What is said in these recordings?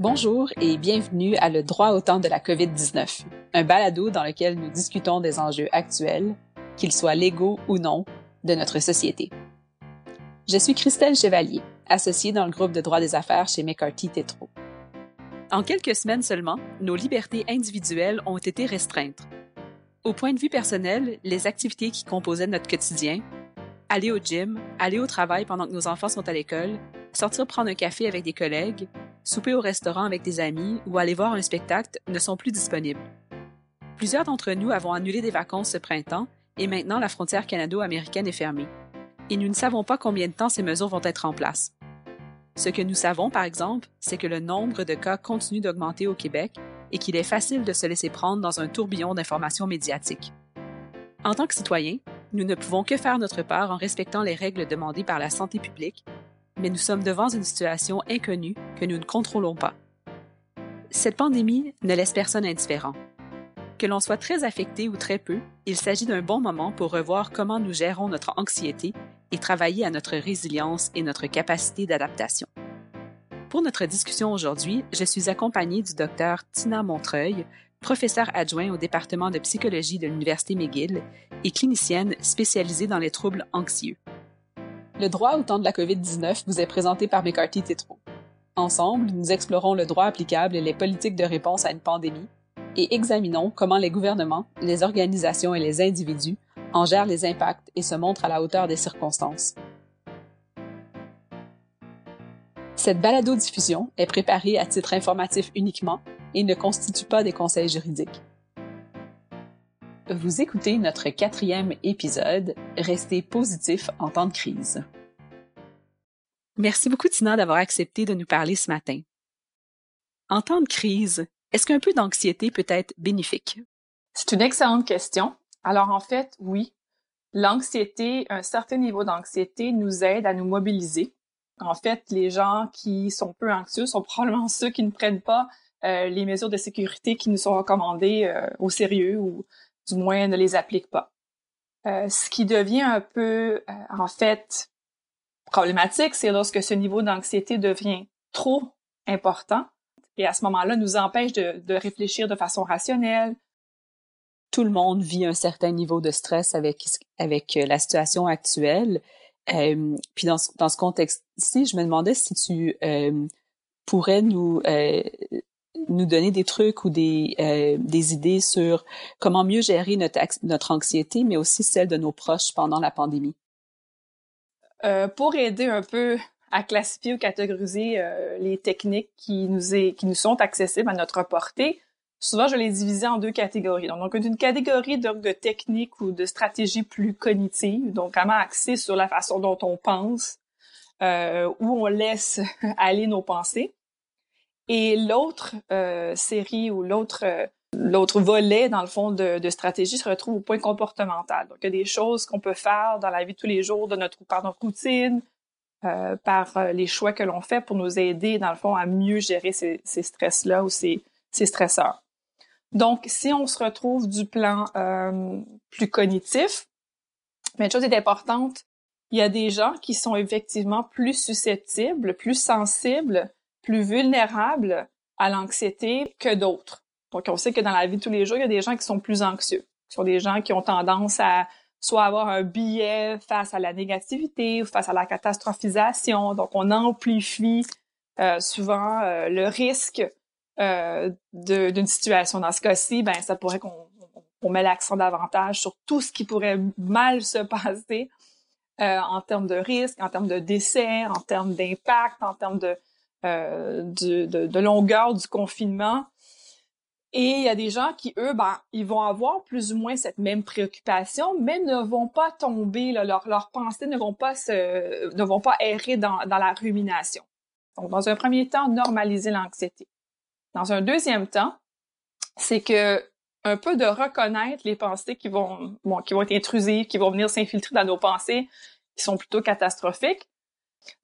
Bonjour et bienvenue à Le droit au temps de la COVID-19, un balado dans lequel nous discutons des enjeux actuels, qu'ils soient légaux ou non, de notre société. Je suis Christelle Chevalier, associée dans le groupe de droit des affaires chez McCarthy Tétro. En quelques semaines seulement, nos libertés individuelles ont été restreintes. Au point de vue personnel, les activités qui composaient notre quotidien, aller au gym, aller au travail pendant que nos enfants sont à l'école, sortir prendre un café avec des collègues, souper au restaurant avec des amis ou aller voir un spectacle ne sont plus disponibles. Plusieurs d'entre nous avons annulé des vacances ce printemps et maintenant la frontière canado-américaine est fermée. Et nous ne savons pas combien de temps ces mesures vont être en place. Ce que nous savons, par exemple, c'est que le nombre de cas continue d'augmenter au Québec et qu'il est facile de se laisser prendre dans un tourbillon d'informations médiatiques. En tant que citoyens, nous ne pouvons que faire notre part en respectant les règles demandées par la santé publique mais nous sommes devant une situation inconnue que nous ne contrôlons pas. Cette pandémie ne laisse personne indifférent. Que l'on soit très affecté ou très peu, il s'agit d'un bon moment pour revoir comment nous gérons notre anxiété et travailler à notre résilience et notre capacité d'adaptation. Pour notre discussion aujourd'hui, je suis accompagnée du docteur Tina Montreuil, professeure adjoint au département de psychologie de l'Université McGill et clinicienne spécialisée dans les troubles anxieux. Le droit au temps de la COVID-19 vous est présenté par McCarthy Tétro. Ensemble, nous explorons le droit applicable et les politiques de réponse à une pandémie et examinons comment les gouvernements, les organisations et les individus en gèrent les impacts et se montrent à la hauteur des circonstances. Cette balado-diffusion est préparée à titre informatif uniquement et ne constitue pas des conseils juridiques. Vous écoutez notre quatrième épisode, Restez positif en temps de crise. Merci beaucoup Tina d'avoir accepté de nous parler ce matin. En temps de crise, est-ce qu'un peu d'anxiété peut être bénéfique? C'est une excellente question. Alors en fait, oui. L'anxiété, un certain niveau d'anxiété nous aide à nous mobiliser. En fait, les gens qui sont peu anxieux sont probablement ceux qui ne prennent pas euh, les mesures de sécurité qui nous sont recommandées euh, au sérieux ou du moins ne les applique pas. Euh, ce qui devient un peu, euh, en fait, problématique, c'est lorsque ce niveau d'anxiété devient trop important et à ce moment-là nous empêche de, de, réfléchir de façon rationnelle. Tout le monde vit un certain niveau de stress avec avec euh, la situation actuelle. Euh, puis dans, dans ce contexte-ci, je me demandais si tu euh, pourrais nous nous donner des trucs ou des, euh, des idées sur comment mieux gérer notre, notre anxiété, mais aussi celle de nos proches pendant la pandémie? Euh, pour aider un peu à classifier ou catégoriser euh, les techniques qui nous, qui nous sont accessibles à notre portée, souvent je les divisais en deux catégories. Donc, une catégorie de, de techniques ou de stratégies plus cognitives, donc vraiment axées sur la façon dont on pense, euh, où on laisse aller nos pensées. Et l'autre euh, série ou l'autre euh, l'autre volet, dans le fond, de, stratégie se retrouve au point comportemental. Donc, il y a des choses qu'on peut faire dans la vie de tous les jours, de notre, par notre routine, euh, par les choix que l'on fait pour nous aider, dans le fond, à mieux gérer ces, ces stress-là ou ces, ces stresseurs. Donc, si on se retrouve du plan plus cognitif, mais une chose est importante, il y a des gens qui sont effectivement plus susceptibles, plus sensibles plus vulnérables à l'anxiété que d'autres. Donc, on sait que dans la vie de tous les jours, il y a des gens qui sont plus anxieux, qui sont des gens qui ont tendance à soit avoir un biais face à la négativité ou face à la catastrophisation. Donc, on amplifie euh, souvent euh, le risque euh, d'une situation. Dans ce cas-ci, ben, ça pourrait qu'on on met l'accent davantage sur tout ce qui pourrait mal se passer euh, en termes de risque, en termes de décès, en termes d'impact, en termes de euh, de, de, longueur du confinement. Et il y a des gens qui, eux, ben, ils vont avoir plus ou moins cette même préoccupation, mais ne vont pas tomber, là, leurs leur pensées ne vont pas se, ne vont pas errer dans, dans la rumination. Donc, dans un premier temps, normaliser l'anxiété. Dans un deuxième temps, c'est que un peu de reconnaître les pensées qui vont, bon, qui vont être intrusives, qui vont venir s'infiltrer dans nos pensées, qui sont plutôt catastrophiques,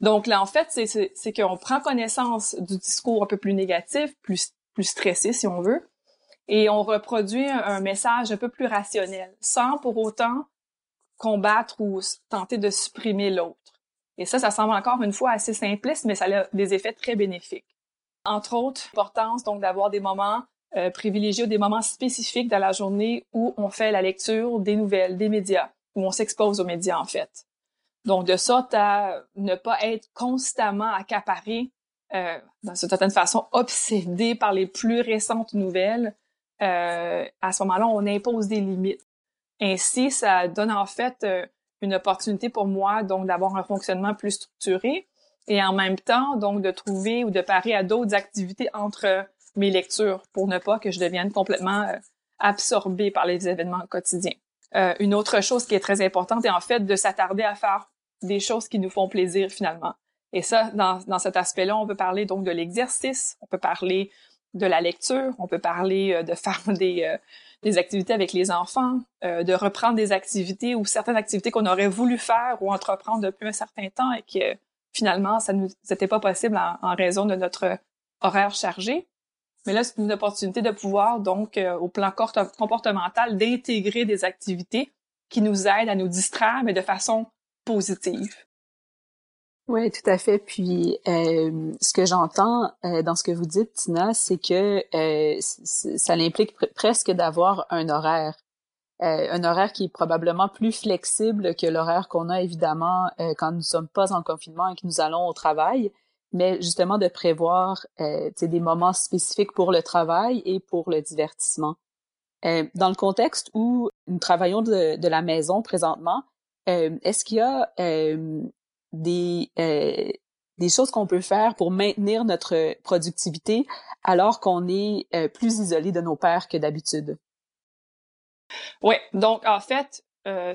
donc là, en fait, c'est qu'on prend connaissance du discours un peu plus négatif, plus, plus stressé, si on veut, et on reproduit un message un peu plus rationnel, sans pour autant combattre ou tenter de supprimer l'autre. Et ça, ça semble encore une fois assez simpliste, mais ça a des effets très bénéfiques. Entre autres, l'importance donc d'avoir des moments euh, privilégiés ou des moments spécifiques dans la journée où on fait la lecture des nouvelles, des médias, où on s'expose aux médias en fait. Donc de sorte à ne pas être constamment accaparé, euh, d'une certaine façon obsédé par les plus récentes nouvelles. Euh, à ce moment-là, on impose des limites. Ainsi, ça donne en fait euh, une opportunité pour moi donc d'avoir un fonctionnement plus structuré et en même temps donc de trouver ou de parer à d'autres activités entre mes lectures pour ne pas que je devienne complètement euh, absorbée par les événements quotidiens. Euh, une autre chose qui est très importante est en fait de s'attarder à faire des choses qui nous font plaisir finalement. Et ça, dans, dans cet aspect-là, on peut parler donc de l'exercice, on peut parler de la lecture, on peut parler euh, de faire des, des activités avec les enfants, de reprendre des activités ou certaines activités qu'on aurait voulu faire ou entreprendre depuis un certain temps et que finalement, ça nous c'était pas possible en, raison de notre horaire chargé. Mais là, c'est une opportunité de pouvoir, donc, euh, au plan comportemental, d'intégrer des activités qui nous aident à nous distraire, mais de façon positive. Oui, tout à fait. Puis, euh, ce que j'entends euh, dans ce que vous dites, Tina, c'est que ça implique presque d'avoir un horaire. un horaire qui est probablement plus flexible que l'horaire qu'on a évidemment quand nous ne sommes pas en confinement et que nous allons au travail mais justement de prévoir euh, des moments spécifiques pour le travail et pour le divertissement. Euh, dans le contexte où nous travaillons de, de la maison présentement, euh, est-ce qu'il y a euh, des, euh, des choses qu'on peut faire pour maintenir notre productivité alors qu'on est plus isolé de nos pairs que d'habitude? Oui, donc en fait,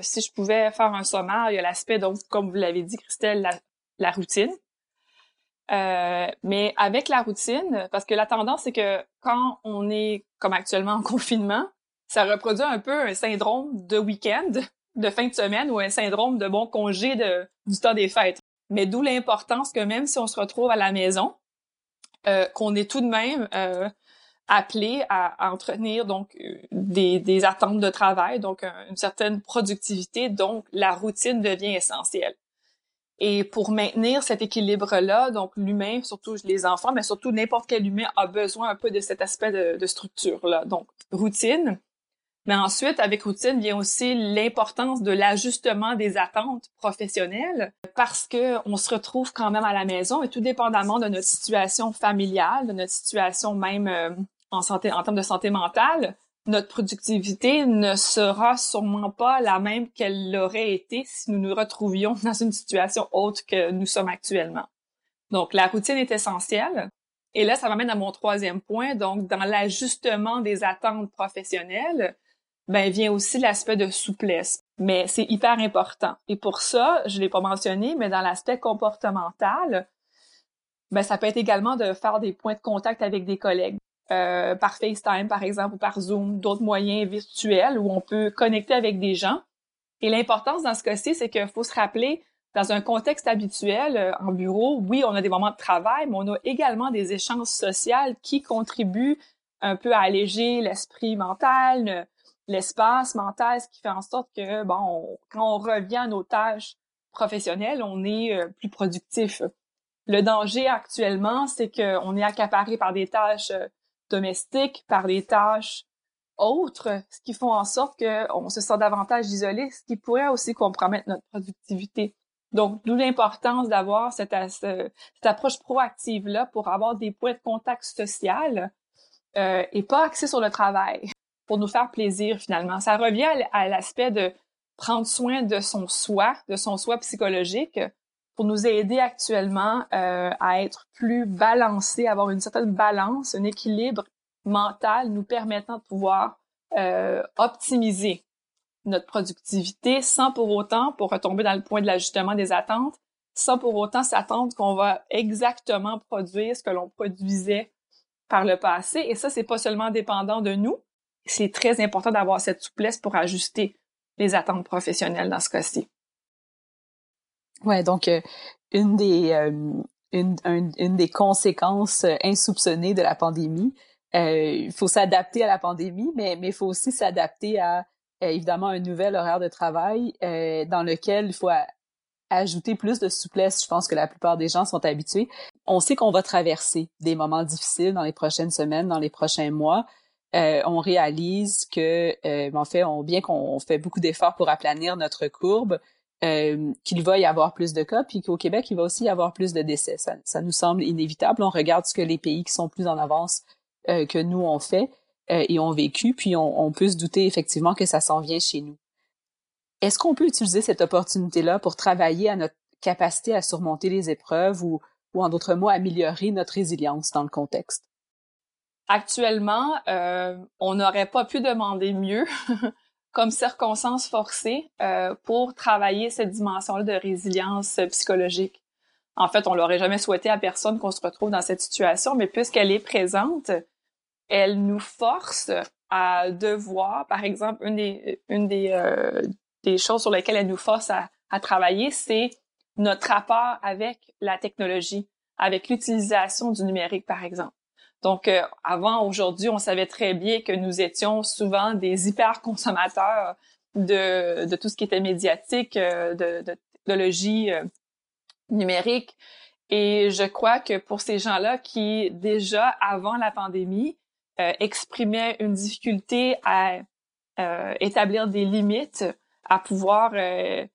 si je pouvais faire un sommaire, il y a l'aspect, donc, comme vous l'avez dit, Christelle, la, la routine. Euh, mais avec la routine, parce que la tendance, c'est que quand on est, comme actuellement, en confinement, ça reproduit un peu un syndrome de week-end, de fin de semaine, ou un syndrome de bon congé de, du temps des fêtes. Mais d'où l'importance que même si on se retrouve à la maison, euh, qu'on est tout de même euh, appelé à, entretenir donc des, des, attentes de travail, donc une certaine productivité, donc la routine devient essentielle. Et pour maintenir cet équilibre-là, donc l'humain, surtout les enfants, mais surtout n'importe quel humain a besoin un peu de cet aspect de, structure-là. Donc, routine. Mais ensuite, avec routine vient aussi l'importance de l'ajustement des attentes professionnelles parce que on se retrouve quand même à la maison et tout dépendamment de notre situation familiale, de notre situation même euh, en santé, en termes de santé mentale, notre productivité ne sera sûrement pas la même qu'elle l'aurait été si nous nous retrouvions dans une situation autre que nous sommes actuellement. Donc, la routine est essentielle. Et là, ça m'amène à mon troisième point. Donc, dans l'ajustement des attentes professionnelles, ben, vient aussi l'aspect de souplesse. Mais c'est hyper important. Et pour ça, je l'ai pas mentionné, mais dans l'aspect comportemental, ben, ça peut être également de faire des points de contact avec des collègues. Euh, par FaceTime, par exemple, ou par Zoom, d'autres moyens virtuels où on peut connecter avec des gens. Et l'importance dans ce cas-ci, c'est qu'il faut se rappeler, dans un contexte habituel, euh, en bureau, oui, on a des moments de travail, mais on a également des échanges sociaux qui contribuent un peu à alléger l'esprit mental, l'espace mental, ce qui fait en sorte que, bon, quand on revient à nos tâches professionnelles, on est euh, plus productif. Le danger actuellement, c'est qu'on est accaparé par des tâches domestiques, par des tâches autres, ce qui font en sorte qu'on se sent davantage isolé, ce qui pourrait aussi compromettre notre productivité. Donc, d'où l'importance d'avoir cette, cette, approche proactive-là pour avoir des points de contact social euh, et pas axé sur le travail, pour nous faire plaisir finalement. Ça revient à l'aspect de prendre soin de son soi, de son soi psychologique, pour nous aider actuellement euh, à être plus balancés, avoir une certaine balance, un équilibre mental nous permettant de pouvoir euh, optimiser notre productivité sans pour autant, pour retomber dans le point de l'ajustement des attentes, sans pour autant s'attendre qu'on va exactement produire ce que l'on produisait par le passé. Et ça, c'est pas seulement dépendant de nous. C'est très important d'avoir cette souplesse pour ajuster les attentes professionnelles dans ce cas-ci. Ouais, donc euh, une des euh, une, une des conséquences euh, insoupçonnées de la pandémie. Il faut s'adapter à la pandémie, mais mais faut aussi s'adapter à évidemment un nouvel horaire de travail dans lequel il faut ajouter plus de souplesse. Je pense que la plupart des gens sont habitués. On sait qu'on va traverser des moments difficiles dans les prochaines semaines, dans les prochains mois. On réalise que, en fait, on, bien qu'on fait beaucoup d'efforts pour aplanir notre courbe, euh, qu'il va y avoir plus de cas, puis qu'au Québec, il va aussi y avoir plus de décès. Ça, ça, nous semble inévitable. On regarde ce que les pays qui sont plus en avance que nous ont fait et ont vécu, puis on, on peut se douter effectivement que ça s'en vient chez nous. Est-ce qu'on peut utiliser cette opportunité-là pour travailler à notre capacité à surmonter les épreuves ou, ou en d'autres mots, améliorer notre résilience dans le contexte? Actuellement, euh, on n'aurait pas pu demander mieux comme circonstance forcée euh, pour travailler cette dimension-là de résilience psychologique. En fait, on l'aurait jamais souhaité à personne qu'on se retrouve dans cette situation, mais puisqu'elle est présente, elle nous force à devoir, par exemple, une des, une des, euh, des choses sur lesquelles elle nous force à, à travailler, c'est notre rapport avec la technologie, avec l'utilisation du numérique, par exemple. Donc, euh, avant, aujourd'hui, on savait très bien que nous étions souvent des hyper consommateurs de, de tout ce qui était médiatique, euh, de, de technologie euh, numérique. Et je crois que pour ces gens-là qui, déjà avant la pandémie, exprimaient une difficulté à établir des limites à pouvoir euh,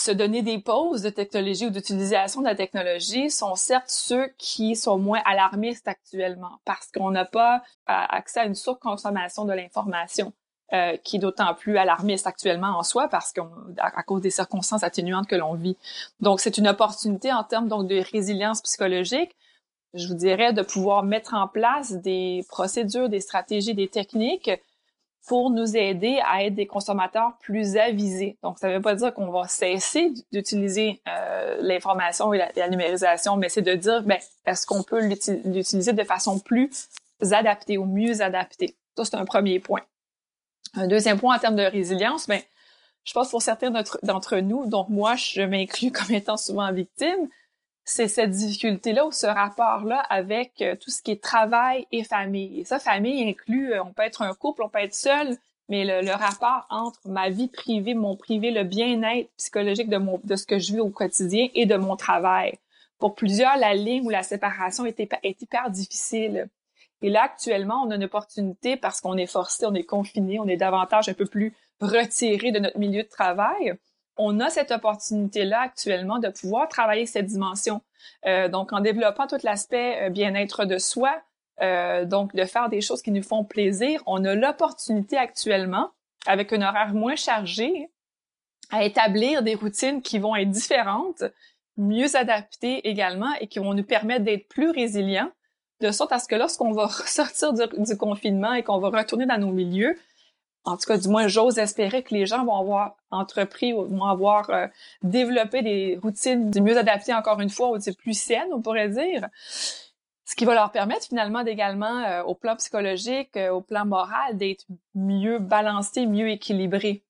se donner des pauses de technologie ou d'utilisation de la technologie sont certes ceux qui sont moins alarmistes actuellement parce qu'on n'a pas accès à une surconsommation de l'information. Euh, qui est d'autant plus alarmiste actuellement en soi parce qu'on à cause des circonstances atténuantes que l'on vit. Donc c'est une opportunité en termes donc de résilience psychologique, je vous dirais de pouvoir mettre en place des procédures, des stratégies, des techniques pour nous aider à être des consommateurs plus avisés. Donc, ça ne veut pas dire qu'on va cesser d'utiliser euh, l'information et la, numérisation, mais c'est de dire, ben, est-ce qu'on peut l'utiliser de façon plus adaptée ou mieux adaptée? Ça, c'est un premier point. Un deuxième point en termes de résilience, ben, je pense pour certains d'entre nous, donc moi, je m'inclus comme étant souvent victime, c'est cette difficulté-là ou ce rapport-là avec euh, tout ce qui est travail et famille. Et ça, famille inclut, euh, on peut être un couple, on peut être seul, mais le, rapport entre ma vie privée, mon privé, le bien-être psychologique de, mon, de ce que je vis au quotidien et de mon travail. Pour plusieurs, la ligne ou la séparation est, est hyper difficile. Et là, actuellement, on a une opportunité parce qu'on est forcé, on est confiné, on est davantage un peu plus retiré de notre milieu de travail on a cette opportunité-là actuellement de pouvoir travailler cette dimension. Euh, donc, en développant tout l'aspect euh, bien-être de soi, euh, donc de faire des choses qui nous font plaisir, on a l'opportunité actuellement, avec un horaire moins chargé, à établir des routines qui vont être différentes, mieux adaptées également et qui vont nous permettre d'être plus résilients, de sorte à ce que lorsqu'on va sortir du confinement et qu'on va retourner dans nos milieux, en tout cas, du moins, j'ose espérer que les gens vont avoir entrepris vont avoir euh, développé des routines mieux adaptées, encore une fois, ou plus saines, on pourrait dire. Ce qui va leur permettre finalement d'également, euh, au plan psychologique, euh, au plan moral, d'être mieux balancés, mieux équilibrés.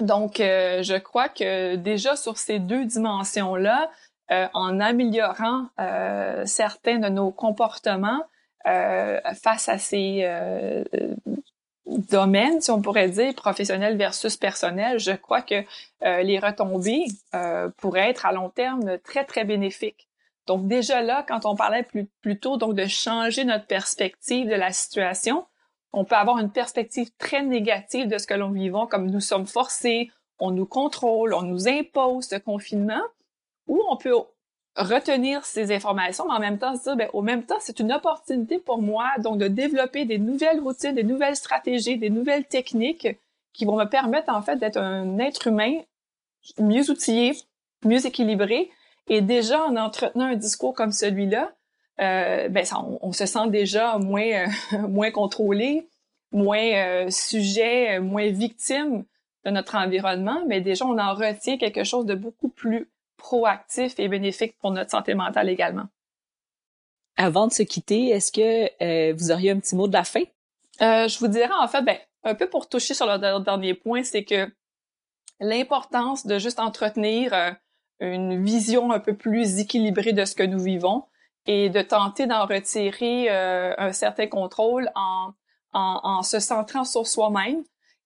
Donc, je crois que déjà sur ces deux dimensions-là, en améliorant certains de nos comportements face à ces domaine, si on pourrait dire, professionnel versus personnel, je crois que euh, les retombées euh, pourraient être à long terme très, très bénéfiques. Donc déjà là, quand on parlait plus, plus tôt donc de changer notre perspective de la situation, on peut avoir une perspective très négative de ce que l'on vivons, comme nous sommes forcés, on nous contrôle, on nous impose ce confinement, ou on peut retenir ces informations, mais en même temps se dire, ben, au même temps, c'est une opportunité pour moi, donc, de développer des nouvelles routines, des nouvelles stratégies, des nouvelles techniques qui vont me permettre, en fait, d'être un être humain mieux outillé, mieux équilibré. Et déjà, en entretenant un discours comme celui-là, euh, ben, on, se sent déjà moins, euh, moins contrôlé, moins euh, sujet, moins victime de notre environnement, mais déjà, on en retient quelque chose de beaucoup plus proactif et bénéfique pour notre santé mentale également. Avant de se quitter, est-ce que euh, vous auriez un petit mot de la fin? Euh, je vous dirais en fait, ben, un peu pour toucher sur le dernier point, c'est que l'importance de juste entretenir euh, une vision un peu plus équilibrée de ce que nous vivons et de tenter d'en retirer un certain contrôle en, en, en, se centrant sur soi-même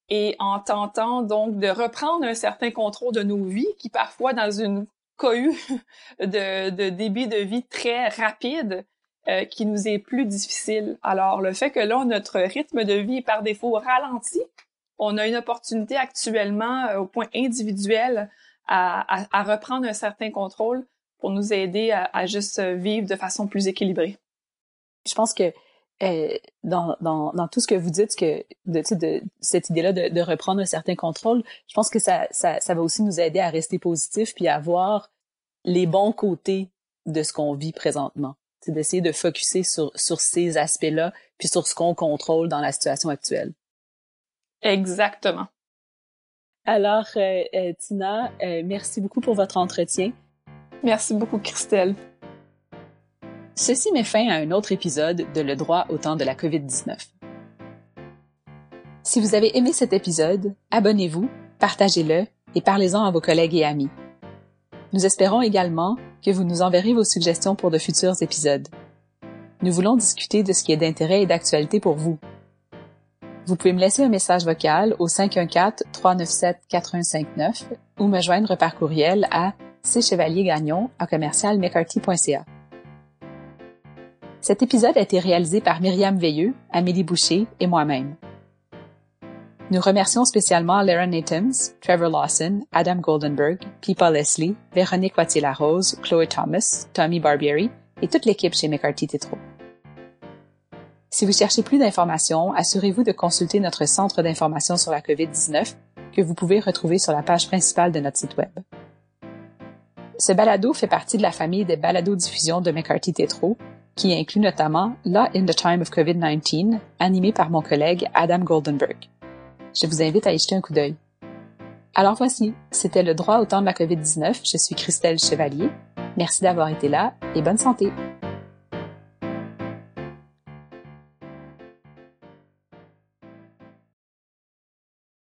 et en tentant donc de reprendre un certain contrôle de nos vies qui parfois dans une cohue de, de débit de vie très rapide euh, qui nous est plus difficile. Alors le fait que là notre rythme de vie est par défaut ralenti, on a une opportunité actuellement euh, au point individuel à, à, à, reprendre un certain contrôle pour nous aider à, à juste vivre de façon plus équilibrée. Je pense que euh, dans, dans, dans, tout ce que vous dites, que de, de cette idée-là de, de, reprendre un certain contrôle, je pense que ça, ça, ça va aussi nous aider à rester positif puis à voir les bons côtés de ce qu'on vit présentement. C'est d'essayer de focuser sur, sur ces aspects-là puis sur ce qu'on contrôle dans la situation actuelle. Exactement. Alors, euh, euh, Tina, euh, merci beaucoup pour votre entretien. Merci beaucoup, Christelle. Ceci met fin à un autre épisode de Le droit au temps de la COVID-19. Si vous avez aimé cet épisode, abonnez-vous, partagez-le et parlez-en à vos collègues et amis. Nous espérons également que vous nous enverrez vos suggestions pour de futurs épisodes. Nous voulons discuter de ce qui est d'intérêt et d'actualité pour vous. Vous pouvez me laisser un message vocal au 514-397-4159 ou me joindre par courriel à cchevaliergagnon à. Cet épisode a été réalisé par Myriam Veilleux, Amélie Boucher et moi-même. Nous remercions spécialement Lara Natums, Trevor Lawson, Adam Goldenberg, Pipa Leslie, Véronique Wattier-Larose, Chloe Thomas, Tommy Barbieri et toute l'équipe chez McCarthy Tétro. Si vous cherchez plus d'informations, assurez-vous de consulter notre centre d'information sur la COVID-19 que vous pouvez retrouver sur la page principale de notre site Web. Ce balado fait partie de la famille des balados-diffusion de McCarthy Tétro qui inclut notamment Law in the Time of COVID-19, animé par mon collègue Adam Goldenberg. Je vous invite à y jeter un coup d'œil. Alors voici, c'était le droit au temps de la COVID-19. Je suis Christelle Chevalier. Merci d'avoir été là et bonne santé.